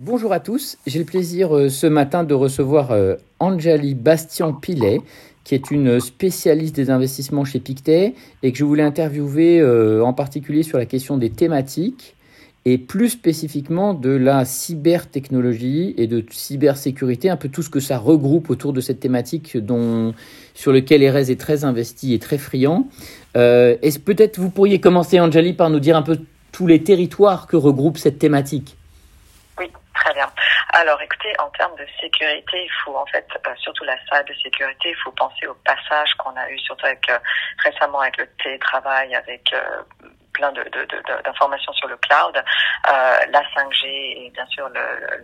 Bonjour à tous, j'ai le plaisir euh, ce matin de recevoir euh, Anjali Bastian-Pilet, qui est une spécialiste des investissements chez Pictet et que je voulais interviewer euh, en particulier sur la question des thématiques et plus spécifiquement de la cybertechnologie et de cybersécurité, un peu tout ce que ça regroupe autour de cette thématique sur lequel Erez est très investi et très friand. Peut-être vous pourriez commencer, Anjali, par nous dire un peu tous les territoires que regroupe cette thématique? Très bien. Alors, écoutez, en termes de sécurité, il faut en fait, euh, surtout la de sécurité, il faut penser au passage qu'on a eu, surtout avec euh, récemment avec le télétravail, avec euh, plein d'informations sur le cloud, euh, la 5G et bien sûr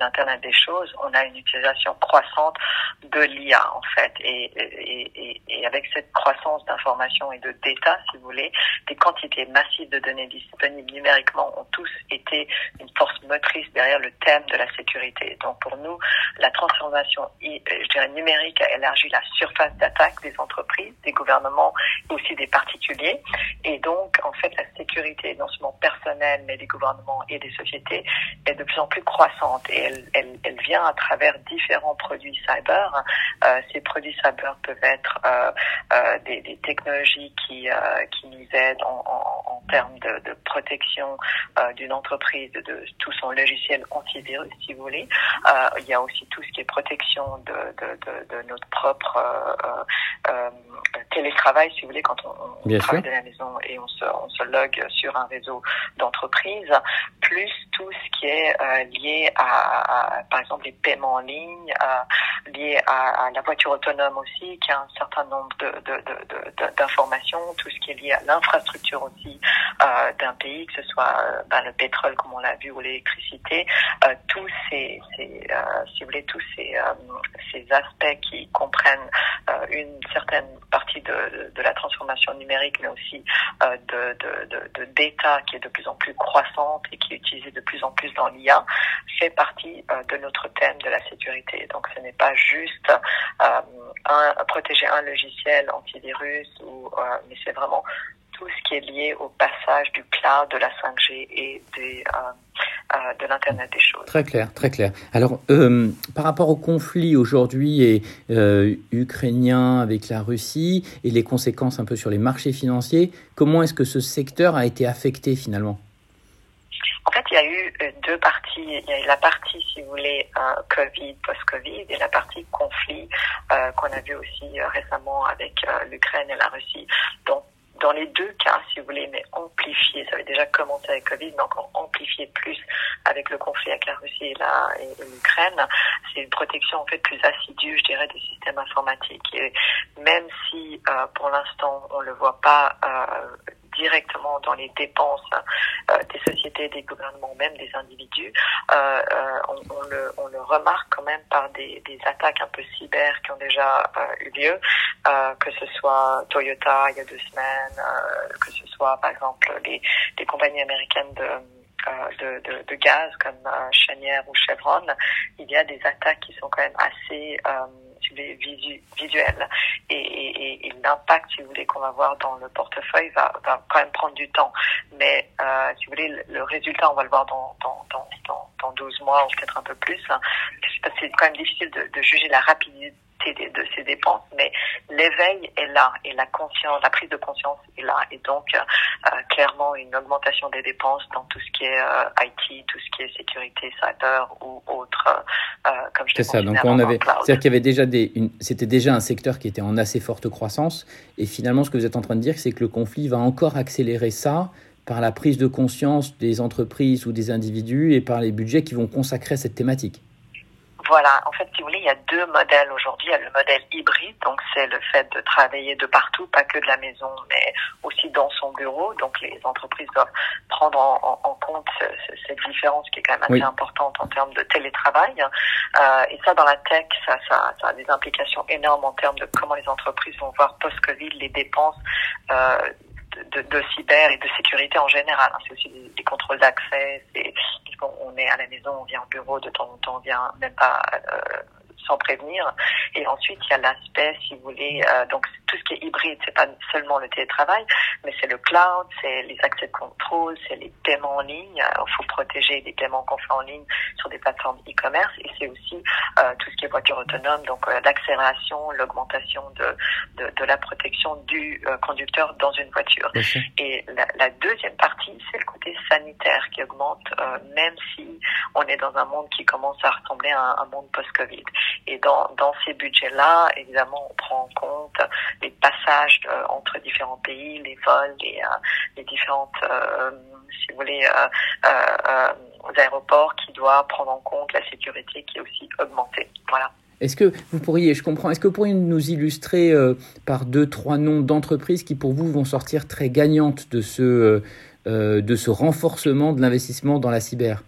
l'Internet des choses, on a une utilisation croissante de l'IA en fait. Et, et, et, avec cette croissance d'informations et de data, si vous voulez, des quantités massives de données disponibles numériquement ont tous été une force motrice derrière le thème de la sécurité. Donc pour nous, la transformation je dirais, numérique a élargi la surface d'attaque des entreprises, des gouvernements, aussi des particuliers. Et donc, en fait, la sécurité non seulement personnelle, mais des gouvernements et des sociétés, est de plus en plus croissante et elle, elle, elle vient à travers différents produits cyber. Euh, ces produits cyber peuvent être euh, euh, des, technologies qui, qui nous aident en, termes de, protection d'une entreprise, de, tout son logiciel antivirus, si vous voulez. Il y a aussi tout ce qui est protection de, de notre propre télétravail, si vous voulez, quand on, on travaille de la maison et on se, on se log sur un réseau d'entreprises, plus tout ce qui est euh, lié à, par exemple, les paiements en ligne, euh, lié à, la voiture autonome aussi, qui a un certain nombre d'informations, de, de, tout ce qui est lié à l'infrastructure aussi euh, d'un pays, que ce soit ben, le pétrole, comme on l'a vu, ou l'électricité, tous ces, ces si vous voulez, tous ces, ces aspects qui comprennent une certaine partie de, de, la transformation numérique, mais aussi de, de, de, data qui est de plus en plus croissante et qui est utilisée de plus en plus dans l'IA, fait partie euh, de notre thème de la sécurité. Donc ce n'est pas juste euh, un, protéger un logiciel antivirus, ou, euh, mais c'est vraiment tout ce qui est lié au passage du cloud, de la 5G et de l'Internet des choses. Très clair, très clair. Alors, par rapport au conflit aujourd'hui ukrainien avec la Russie et les conséquences un peu sur les marchés financiers, comment est-ce que ce secteur a été affecté finalement? En fait, il y a eu euh, deux parties. Il y a eu la partie, si vous voulez, euh, Covid, post-Covid, et la partie conflit euh, qu'on a vu aussi récemment avec l'Ukraine et la Russie. Donc, dans les deux cas, si vous voulez, mais amplifié, ça avait déjà commencé avec Covid, mais encore amplifié plus avec le conflit avec la Russie et l'Ukraine, c'est une protection en fait plus assidue, je dirais, des systèmes informatiques. Et même si pour l'instant on le voit pas euh, directement dans les dépenses euh, des sociétés, des gouvernements, même des individus, euh, euh, on, le, remarque quand même par des, attaques un peu cyber qui ont déjà eu lieu, que ce soit Toyota il y a deux semaines, que ce soit par exemple les compagnies américaines de de, de, de, gaz comme euh, Chenière ou Chevron, il y a des attaques qui sont quand même assez euh, visu, visuelles et, et, et l'impact, si vous voulez, qu'on va voir dans le portefeuille va, va quand même prendre du temps. Mais euh, si vous voulez, le, résultat, on va le voir dans, dans, dans, dans, dans 12 mois ou peut-être un peu plus. C'est quand même difficile de, de juger la rapidité de ces dépenses, mais l'éveil est là et la conscience, la prise de conscience est là et donc euh, clairement une augmentation des dépenses dans tout ce qui est euh, IT, tout ce qui est sécurité cyber ou autre, euh, comme je C'est ça. Donc on avait, c'est-à-dire qu'il y avait déjà des, c'était déjà un secteur qui était en assez forte croissance et finalement ce que vous êtes en train de dire, c'est que le conflit va encore accélérer ça par la prise de conscience des entreprises ou des individus et par les budgets qui vont consacrer cette thématique. Voilà, en fait, si vous voulez, il y a deux modèles aujourd'hui. Il y a le modèle hybride, donc c'est le fait de travailler de partout, pas que de la maison, mais aussi dans son bureau. Donc les entreprises doivent prendre en, en, compte cette différence qui est quand même assez importante en termes de télétravail. Euh, et ça, dans la tech, ça, ça, ça, a des implications énormes en termes de comment les entreprises vont voir post-Covid les dépenses. Euh, de, de, cyber et de sécurité en général. Hein. C'est aussi des, contrôles d'accès. On est à la maison, on vient au bureau de temps en temps, on vient même pas euh, sans prévenir. Et ensuite, il y a l'aspect, si vous voulez, euh, donc tout ce qui est hybride, c'est pas seulement le télétravail, mais c'est le cloud, c'est les accès de contrôle, c'est les paiements en ligne. Il faut protéger les paiements qu'on fait en ligne sur des plateformes e-commerce et c'est aussi euh, tout ce qui est voiture autonome, donc euh, l'accélération, l'augmentation de, de, de, la protection du euh, conducteur dans une voiture. Et la, la, deuxième partie, c'est le côté sanitaire qui augmente, euh, même si on est dans un monde qui commence à ressembler à un, monde post-Covid. Et dans, ces budgets-là, évidemment, on prend en compte les passages entre différents pays, les vols, les, les différentes, si vous voulez, aéroports qui doivent prendre en compte la sécurité qui est aussi augmentée. Voilà. Est-ce que vous pourriez, je comprends, est-ce que vous pourriez nous illustrer euh, par deux, trois noms d'entreprises qui pour vous vont sortir très gagnantes de ce, euh, euh, de ce renforcement de l'investissement dans la cyber?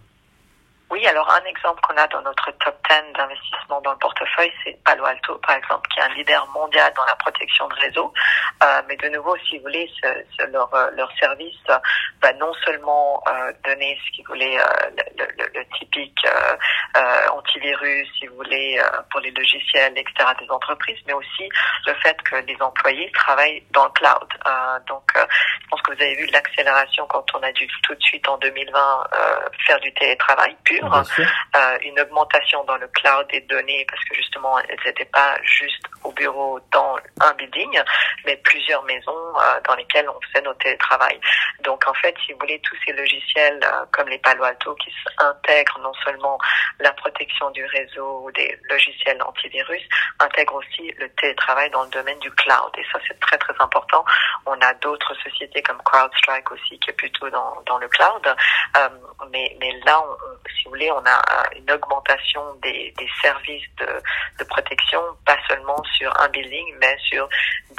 Oui, alors un exemple qu'on a dans notre top 10 d'investissement dans le portefeuille, c'est Palo Alto, par exemple, qui est un leader mondial dans la protection de réseau. Euh, mais de nouveau, si vous voulez, ce, ce, leur, euh, leur service va non seulement euh, donner, ce qu'ils voulaient, euh, le, le, le, typique euh, antivirus, si vous voulez, pour les logiciels, etc., des entreprises, mais aussi le fait que les employés travaillent dans le cloud. donc, je pense que vous avez vu l'accélération quand on a dû tout de suite en 2020 faire du télétravail euh, une augmentation dans le cloud des données parce que justement elles n'étaient pas juste au bureau dans un building, mais plusieurs maisons euh, dans lesquelles on faisait nos télétravail. Donc en fait, si vous voulez, tous ces logiciels euh, comme les Palo Alto qui intègrent non seulement la protection du réseau ou des logiciels antivirus, intègrent aussi le télétravail dans le domaine du cloud. Et ça, c'est très très important. On a d'autres sociétés comme CrowdStrike aussi qui est plutôt dans, dans le cloud. Euh, mais, mais là, on, si vous voulez, on a une augmentation des, des services de, de, protection, pas seulement sur un building, mais sur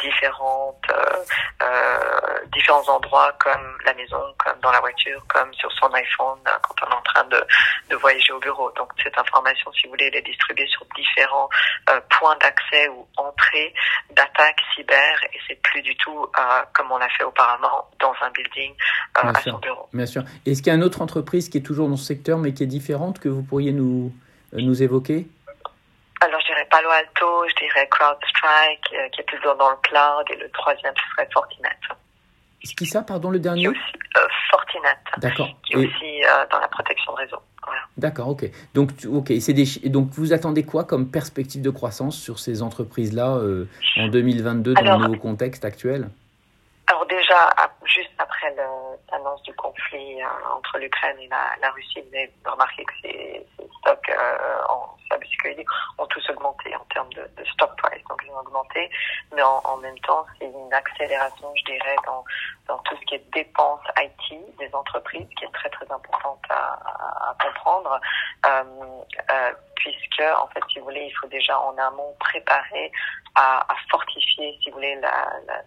différentes, euh, euh, différents endroits comme la maison, comme dans la voiture, comme sur son iPhone quand on est en train de, de voyager au bureau. Donc cette information, si vous voulez, elle est distribuée sur différents euh, points d'accès ou entrées d'attaque cyber et c'est plus du tout euh, comme on l'a fait auparavant dans un building euh, à son bureau. Bien sûr. Est-ce qu'il y a une autre entreprise qui est toujours dans ce secteur mais qui est différente que vous pourriez nous, nous évoquer? Alors, je dirais Palo Alto, je dirais CrowdStrike, qui est toujours dans le cloud, et le troisième, ce serait Fortinet. C'est qui ça, pardon, le dernier aussi, euh, Fortinet. D'accord. Qui est aussi euh, dans la protection de réseau. D'accord, ok. Donc, ok, c'est des, donc vous attendez quoi comme perspective de croissance sur ces entreprises-là euh, en 2022 dans le nouveau contexte actuel? Alors déjà, juste après l'annonce du conflit entre l'Ukraine et la, Russie, vous avez remarqué que ces, stocks en cybersécurité ont tous augmenté en termes de, stock price, donc ils ont augmenté, mais en, même temps, c'est une accélération, je dirais, dans, dans tout ce qui est dépenses IT des entreprises, qui est très très importante à, à, comprendre, euh, euh, puisque en fait, si vous voulez, il faut déjà en amont préparer à, à fortifier, si vous voulez, la, la,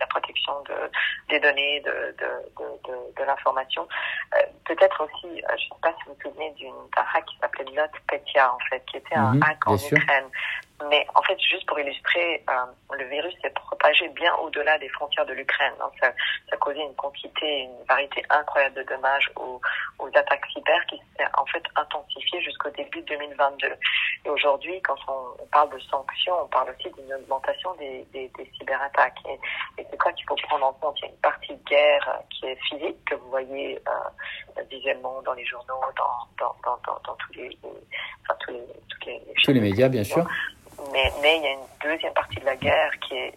la protection de, des données, de, de, de, de l'information. Euh, Peut-être aussi, euh, je ne sais pas si vous vous souvenez d'un hack qui s'appelait NotPetya, en fait, qui était un mhm, hack en Ukraine. Mais en fait, juste pour illustrer, euh, le virus s'est propagé bien au-delà des frontières de l'Ukraine. Hein. Ça, ça a causé une quantité, une variété incroyable de dommages aux, aux attaques cyber qui s'est en fait intensifiée jusqu'au début 2022. Et aujourd'hui, quand on, on, parle de sanctions, on parle aussi d'une augmentation des, des, des cyberattaques. Et, et c'est quoi qu'il faut prendre en compte? Il y a une partie de guerre qui est physique, que vous voyez euh, visuellement dans les journaux, dans, dans, dans, dans, dans tous les, enfin, tous les, tous les, tous les médias, bien sûr. Mais, mais il y a une deuxième partie de la guerre qui est,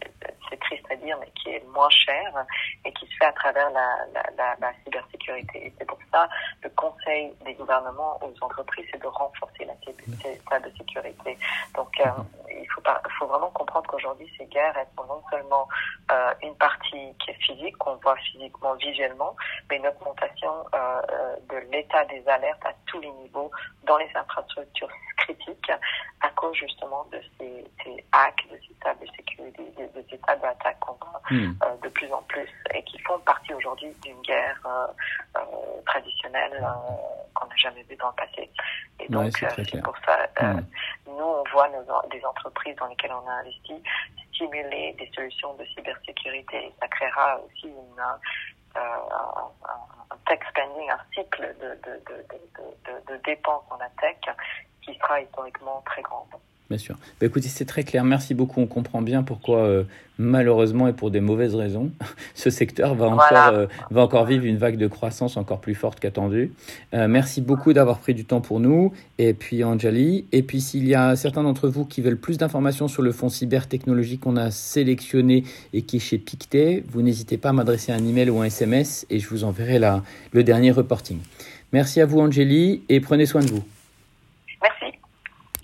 c'est triste à dire, mais qui est moins chère et qui se fait à travers la, la, la, la cybersécurité. Et c'est pour ça le conseil des gouvernements aux entreprises, c'est de renforcer la cybersécurité. Donc, euh, il faut, pas, faut vraiment comprendre qu'aujourd'hui, ces guerres, elles sont non seulement euh, une partie qui est physique, qu'on voit physiquement, visuellement, mais une augmentation euh, de l'état des alertes à tous les niveaux dans les infrastructures critiques à cause justement de ces, ces hacks, de ces tables de sécurité, de, ces tables d'attaque qu'on voit hmm. euh, de plus en plus et qui font partie aujourd'hui d'une guerre euh, euh, traditionnelle qu'on n'a jamais vue dans le passé. Et donc, c'est pour ça, hmm. nous, on voit nos, des entreprises dans lesquelles on a investi stimuler des solutions de cybersécurité. Ça créera aussi une, euh, un, un, tech spending, un cycle de, de, de, de, de dépenses en la tech qui sera historiquement très grande. Bien sûr. Bah, écoutez, c'est très clair. Merci beaucoup. On comprend bien pourquoi, euh, malheureusement et pour des mauvaises raisons, ce secteur va encore, euh, va encore vivre une vague de croissance encore plus forte qu'attendue. Euh, merci beaucoup d'avoir pris du temps pour nous. Et puis, Anjali. Et puis, s'il y a certains d'entre vous qui veulent plus d'informations sur le fonds cybertechnologie qu'on a sélectionné et qui est chez Pictet, vous n'hésitez pas à m'adresser un email ou un SMS et je vous enverrai la, le dernier reporting. Merci à vous, Angélie, et prenez soin de vous.